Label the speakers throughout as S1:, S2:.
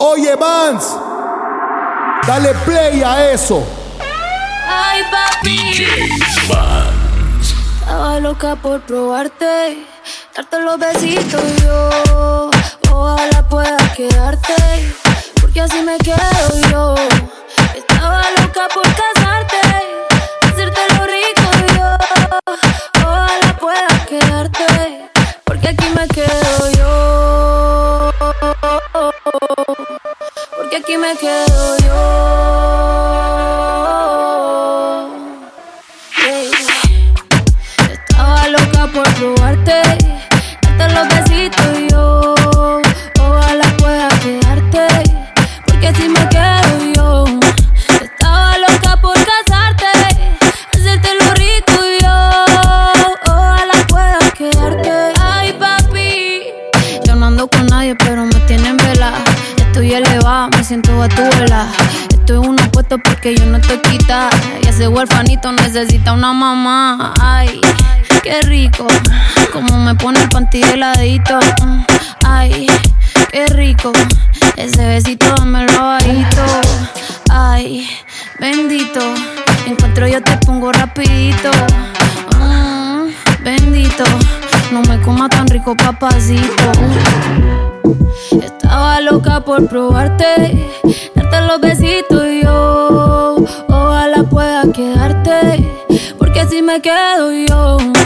S1: Oye, Vance, dale play a eso.
S2: Ay, papi.
S3: DJ Vance.
S2: Estaba loca por probarte, darte los besitos yo. Ojalá pueda quedarte, porque así me quedo yo. Estaba loca por casarte, hacerte lo rico yo. Ojalá pueda quedarte, porque aquí me quedo yo. Aquí me quedo yo. Ese huerfanito necesita una mamá. Ay, qué rico. Como me pone el panty de ladito. Mm, Ay, qué rico. Ese besito dámelo bajito. Ay, bendito. Encuentro yo te pongo rapidito. Mm, bendito. No me coma tan rico, papacito. Estaba loca por probarte, darte los besitos yo. Quedo yo.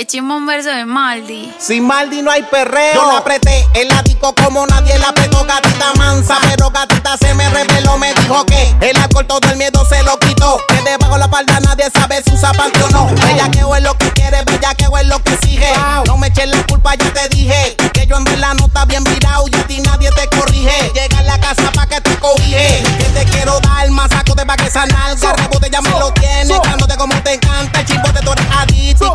S2: Qué chimón verso de Maldi.
S4: Sin Maldi no hay perreo. Yo la apreté el disco como nadie la apretó. Gatita mansa, pero gatita se me reveló. Me dijo que el alcohol todo el miedo se lo quitó. Que debajo la falda nadie sabe si usa panty o no. Bella que es lo que quiere, bella que es lo que exige. No me eches la culpa, ya te dije. Que yo en verdad no está bien virado y a ti nadie te corrige. Llega a la casa pa' que te cobije. Que te quiero dar más saco de pa' que esa nalga. Rebote ya me lo tiene. Dándote como te encanta. El chimbote tú eres adicto.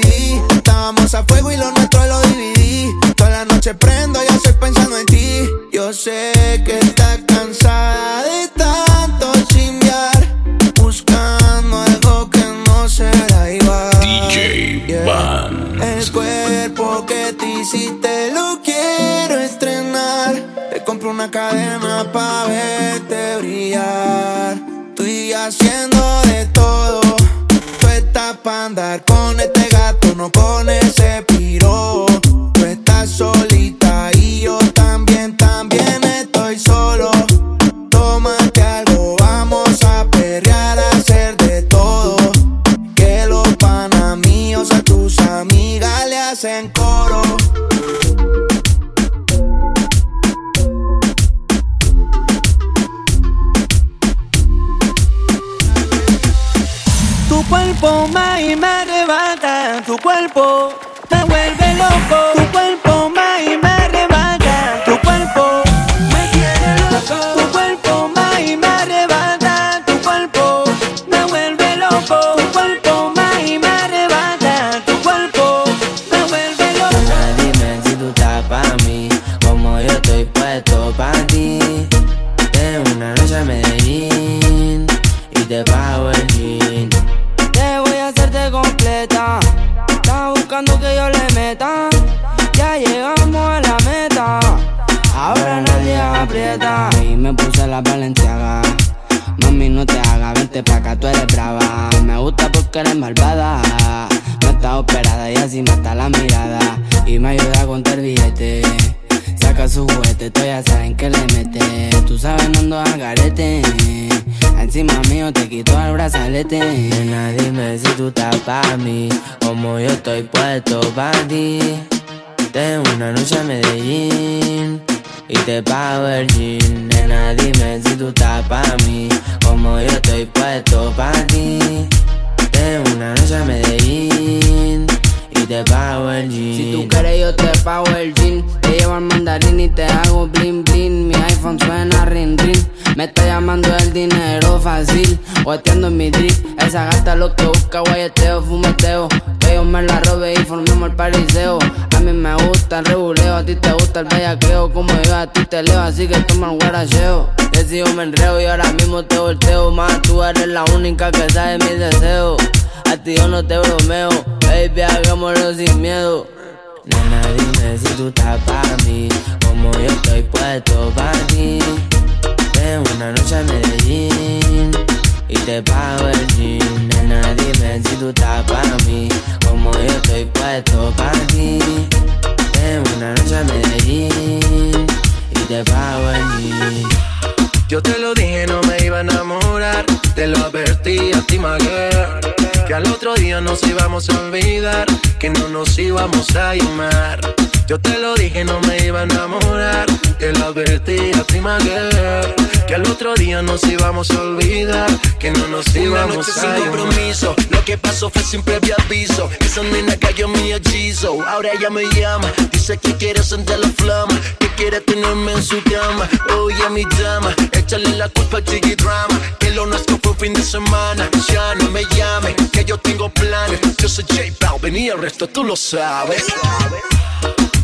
S5: Estábamos a fuego y lo nuestro lo dividí. Toda la noche prendo, ya estoy pensando en ti. Yo sé que estás cansada de tanto chimbiar. Buscando algo que no será igual.
S3: DJ
S5: Yeah.
S3: Vans.
S5: El cuerpo que te hiciste lo quiero estrenar. Te compro una cadena pa' verte brillar. Estoy haciendo coro.
S6: Tu cuerpo más y me arrebata, tu cuerpo me vuelve loco, Y me
S7: puse la valenciaga. Mami, no te hagas, vente pa' acá, tú eres brava. Me gusta porque eres malvada. No está operada y así mata la mirada. Y me ayuda a contar billete. Saca su juguete, tú ya saben que le mete. Tú sabes, no ando al garete. Encima mío te quito el brazalete. Nena, dime si tú estás pa' mí. Como yo estoy puesto pa' ti. De una noche a Medellín y te pago el jean. Nena, dime si tú estás pa' mí, como yo estoy puesto pa' ti. De una noche a Medellín y te pago el jean.
S6: Si tú quieres, yo te pago el jean. Te llevo al mandarín y te hago blin blin. Mi iPhone suena rin rin. Me está llamando el dinero fácil. Guateando en mi drip. Esa gata lo que busca, guayeteo, fumeteo. Que yo me la robe y formemos el pariseo. A mí me gusta el reguleo, a ti te gusta el bellaqueo. Como yo a ti te leo, así que toma el guaracheo. Decido me enreo y ahora mismo te volteo. Más tú eres la única que sabe mis deseos. A ti yo no te bromeo, baby, hagámoslo sin miedo.
S7: Nena, dime si tú estás pa' mí, como yo estoy puesto pa' ti. De una noche a Medellín y te pago el jean. Nena, dime si tú estás pa' mí, como yo estoy puesto pa' ti. De una noche a Medellín y te pago el jean.
S5: Yo te lo dije, no me iba a enamorar. Te lo advertí a ti, girl, Que al otro día nos íbamos a olvidar. Que no nos íbamos a llamar. Yo te lo dije, no me iba a enamorar. Te lo advertí a ti, girl, Que al otro día nos íbamos a olvidar. Que no nos íbamos
S8: noche
S5: a
S8: sin compromiso. Lo que pasó fue sin previo aviso. Esa nena cayó en mi hechizo. Ahora ella me llama. Dice que quiere sentir la flama. Que quiere tenerme en su cama. Oye, mi dama. Échale la culpa al Jiggy Drama. Que lo nuestro fue un fin de semana. Ya no me llame. Que yo tengo planes. Yo soy J Balvin y el resto tú lo sabes.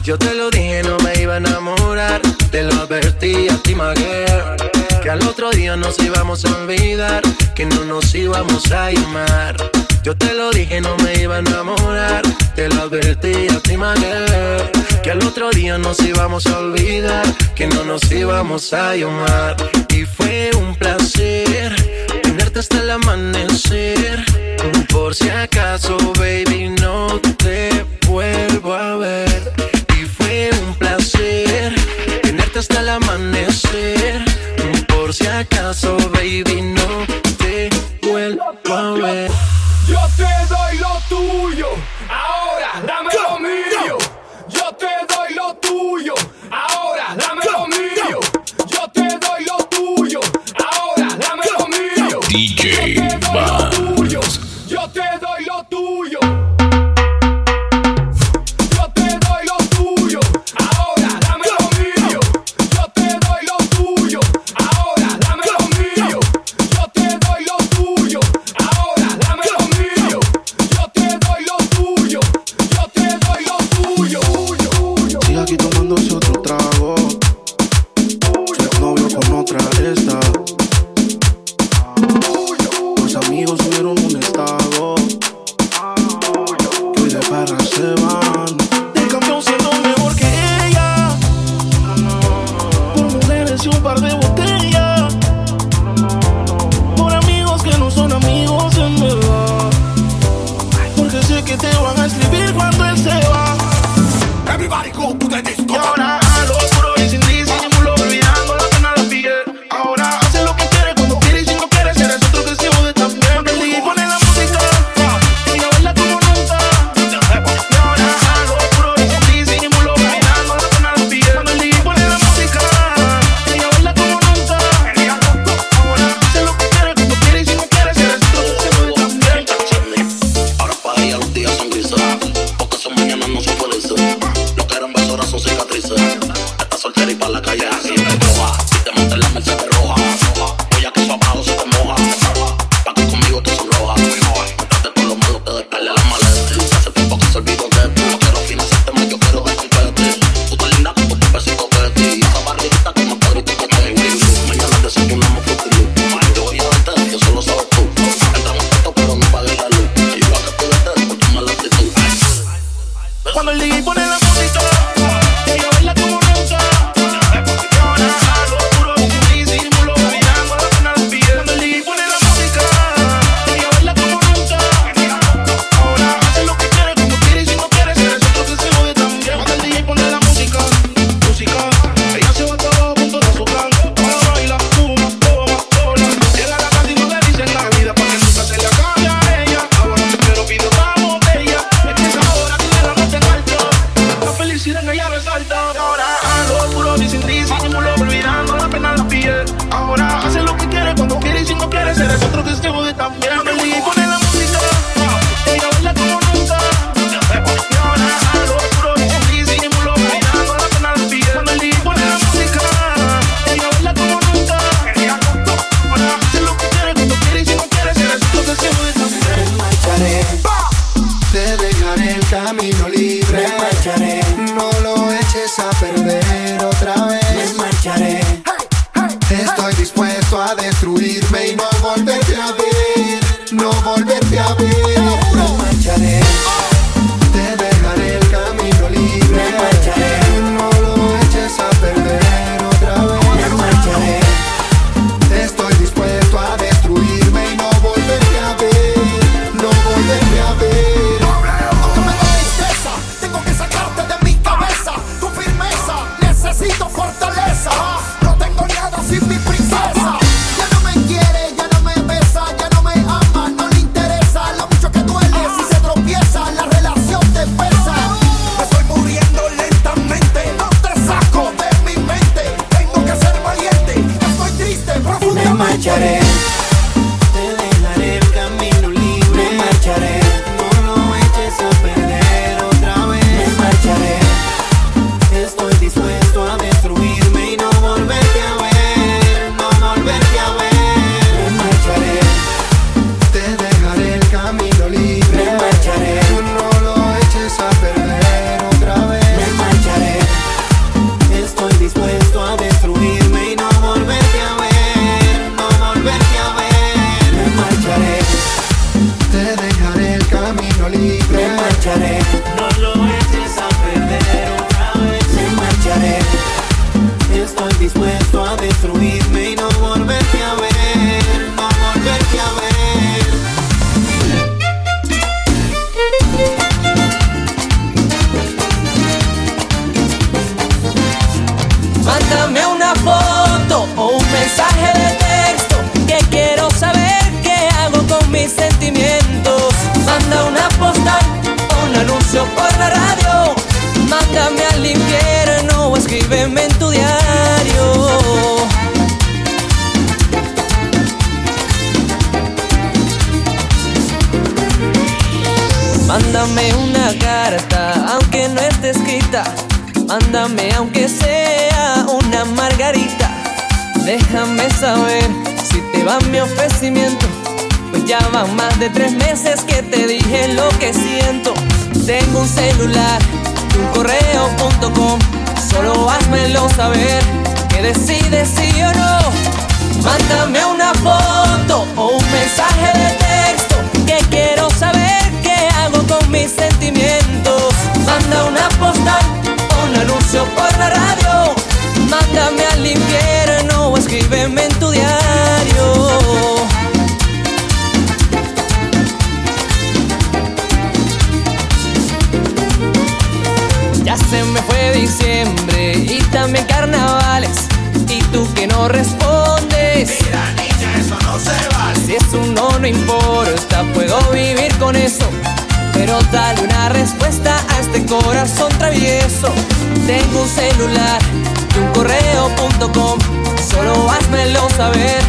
S5: Yo te lo dije, no me iba a enamorar. Te lo advertí a ti, my girl, Que al otro día nos íbamos a olvidar. Que no nos íbamos a llamar. Yo te lo dije, no me iba a enamorar. Te lo advertí a ti, my girl, Que al otro día nos íbamos a olvidar. Que no nos íbamos a llamar. Y fue un placer hasta el amanecer. Por si acaso, baby, no te vuelvo a ver. Y fue un placer tenerte hasta el amanecer. Por si acaso, baby, no te vuelvo a ver.
S9: Yo te doy lo tuyo, ahora dame
S3: DJ
S9: te
S10: Mándame una foto o un mensaje de texto que quiero saber qué hago con mis sentimientos. Manda una postal o un anuncio por la radio. Mándame al infierno o escríbeme en tu diario. Mándame una carta, aunque no esté escrita. Mándame aunque sea Margarita, déjame saber si te va mi ofrecimiento. Pues ya van más de tres meses que te dije lo que siento. Tengo un celular, un correo.com. Solo házmelo saber que decides sí o no. Mándame un en tu diario. Ya se me fue diciembre y también carnavales. Y tú que no respondes.
S11: Mira, niña, eso no se vale.
S10: Si es un no, no importa, puedo vivir con eso. Pero dale una respuesta a este corazón travieso. Tengo un celular y un correo.com Solo házmelo saber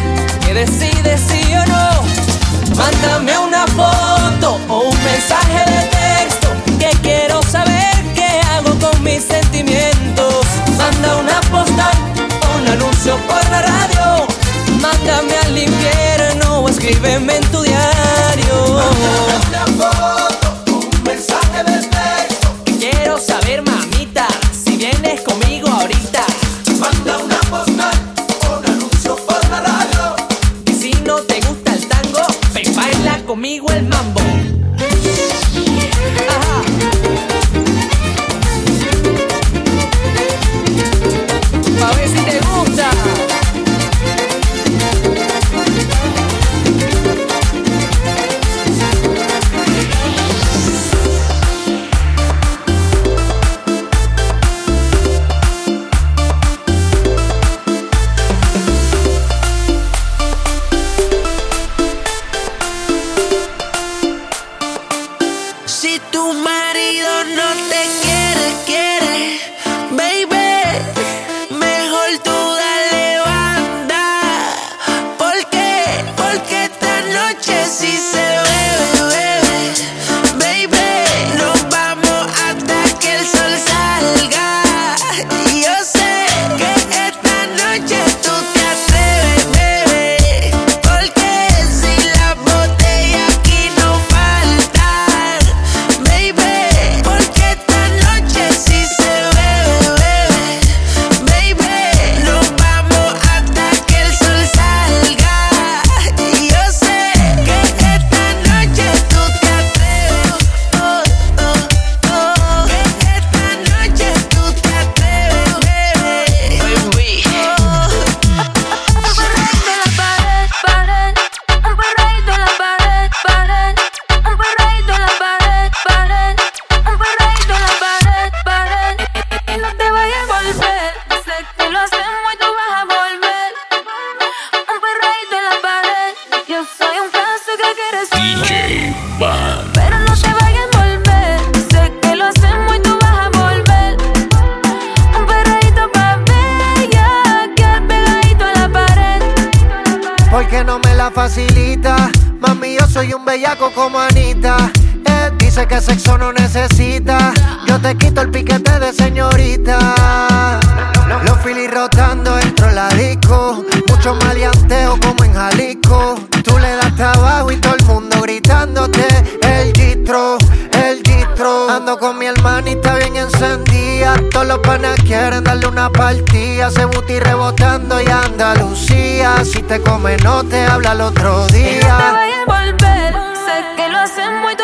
S10: que decides sí o no. Mándame una foto o un mensaje de texto que quiero saber qué hago con mis sentimientos. Manda una postal o un anuncio por la radio. Mándame al infierno o escríbeme en tu
S12: facilita. Mami, yo soy un bellaco como Anita. Él dice que sexo no necesita. Yo te quito el piquete de señorita. Los filis rotando dentro de la disco. Mucho maleanteo como en Jalisco. Tú le das trabajo y todo el mundo gritándote el distro. Ando con mi hermanita bien encendida. Todos los panas quieren darle una partida. Se buti rebotando y Andalucía. Si te come, no te habla el otro día.
S2: No te vayas a volver. Sé que lo hacen muy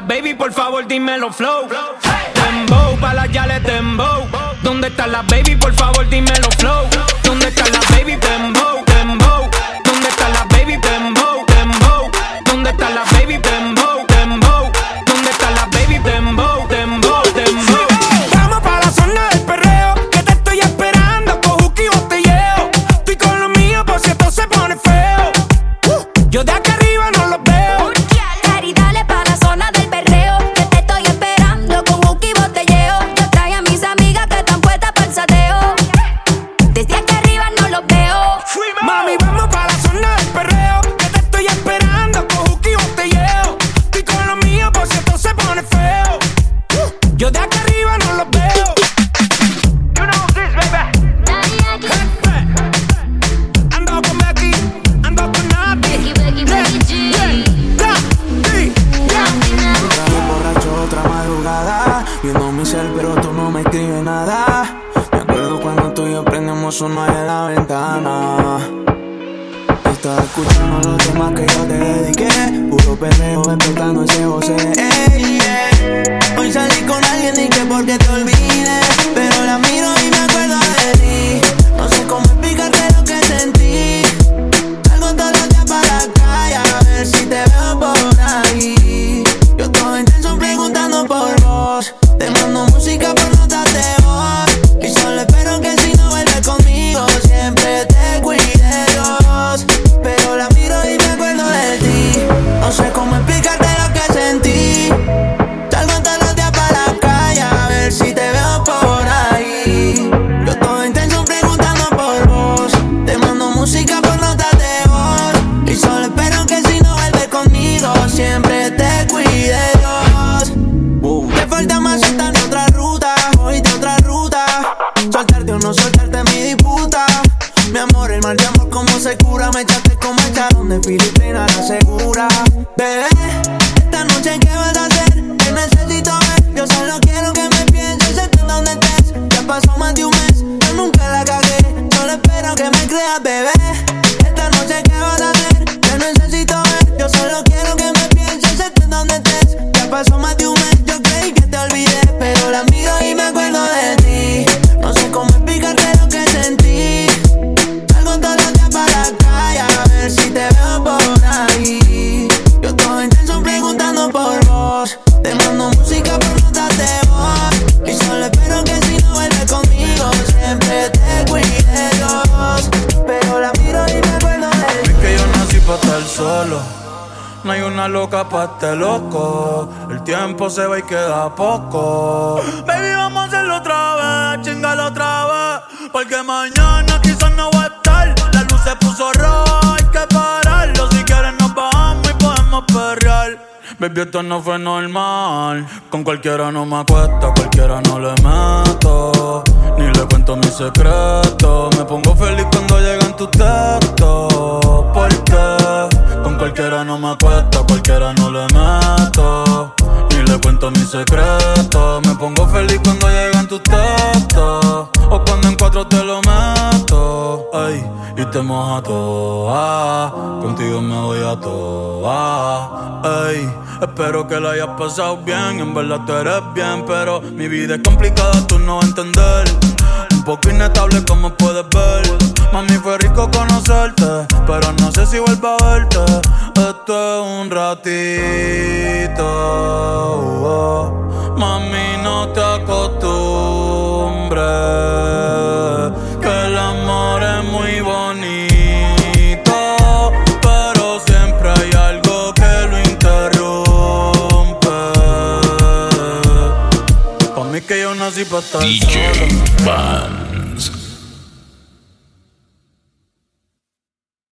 S2: baby, por favor dímelo flow.
S13: Dembow, para las yales dembow. ¿Dónde están las baby? Por favor dímelo flow. ¿Dónde están las baby? Dembow, dembow. ¿Dónde están las baby? Dembow, dembow. ¿Dónde
S2: están
S14: las se
S15: cura, me echaste como echaron de Filipina la segura. Bebé, esta noche que No
S13: hay una loca pa' este loco. El tiempo se va y queda poco. Baby, vamos a hacerlo otra vez, chingalo otra vez. Porque mañana quizás no va a estar. La luz se puso roja, hay que pararlo. Si quieres, nos bajamos y podemos perrear. Baby, esto no fue normal. Con cualquiera no me acuesto, cualquiera no le meto. Ni le cuento mi secreto. Me pongo feliz cuando llegan tus textos. Porque con cualquiera no me acuesto, cualquiera no le meto. Ni le cuento mi secreto. Me pongo feliz cuando llegan tus textos. O cuando en cuatro te lo meto. Ay, y te moja toa. Contigo me voy a toa. Ay, espero que la hayas pasado bien. En verdad tú eres bien, pero mi vida es complicada, tú no vas a entender poco inestable como puedes ver. Mami, fue rico conocerte, pero no sé si vuelvo a verte. Esto es un ratito. Oh. Mami, no te acostumbres. вроде
S3: ботаника.
S13: Диджей
S3: Бан.